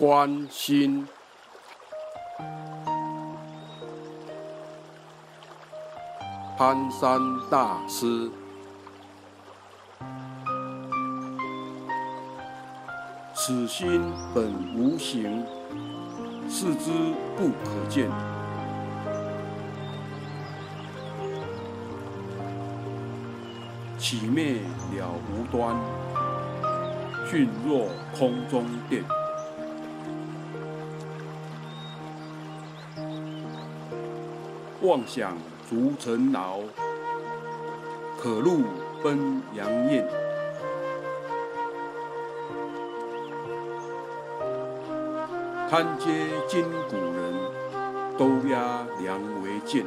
观心。攀山大师，此心本无形，视之不可见。起灭了无端，迅若空中电。妄想逐尘劳，可入奔阳焰。堪嗟今古人，都压梁为剑。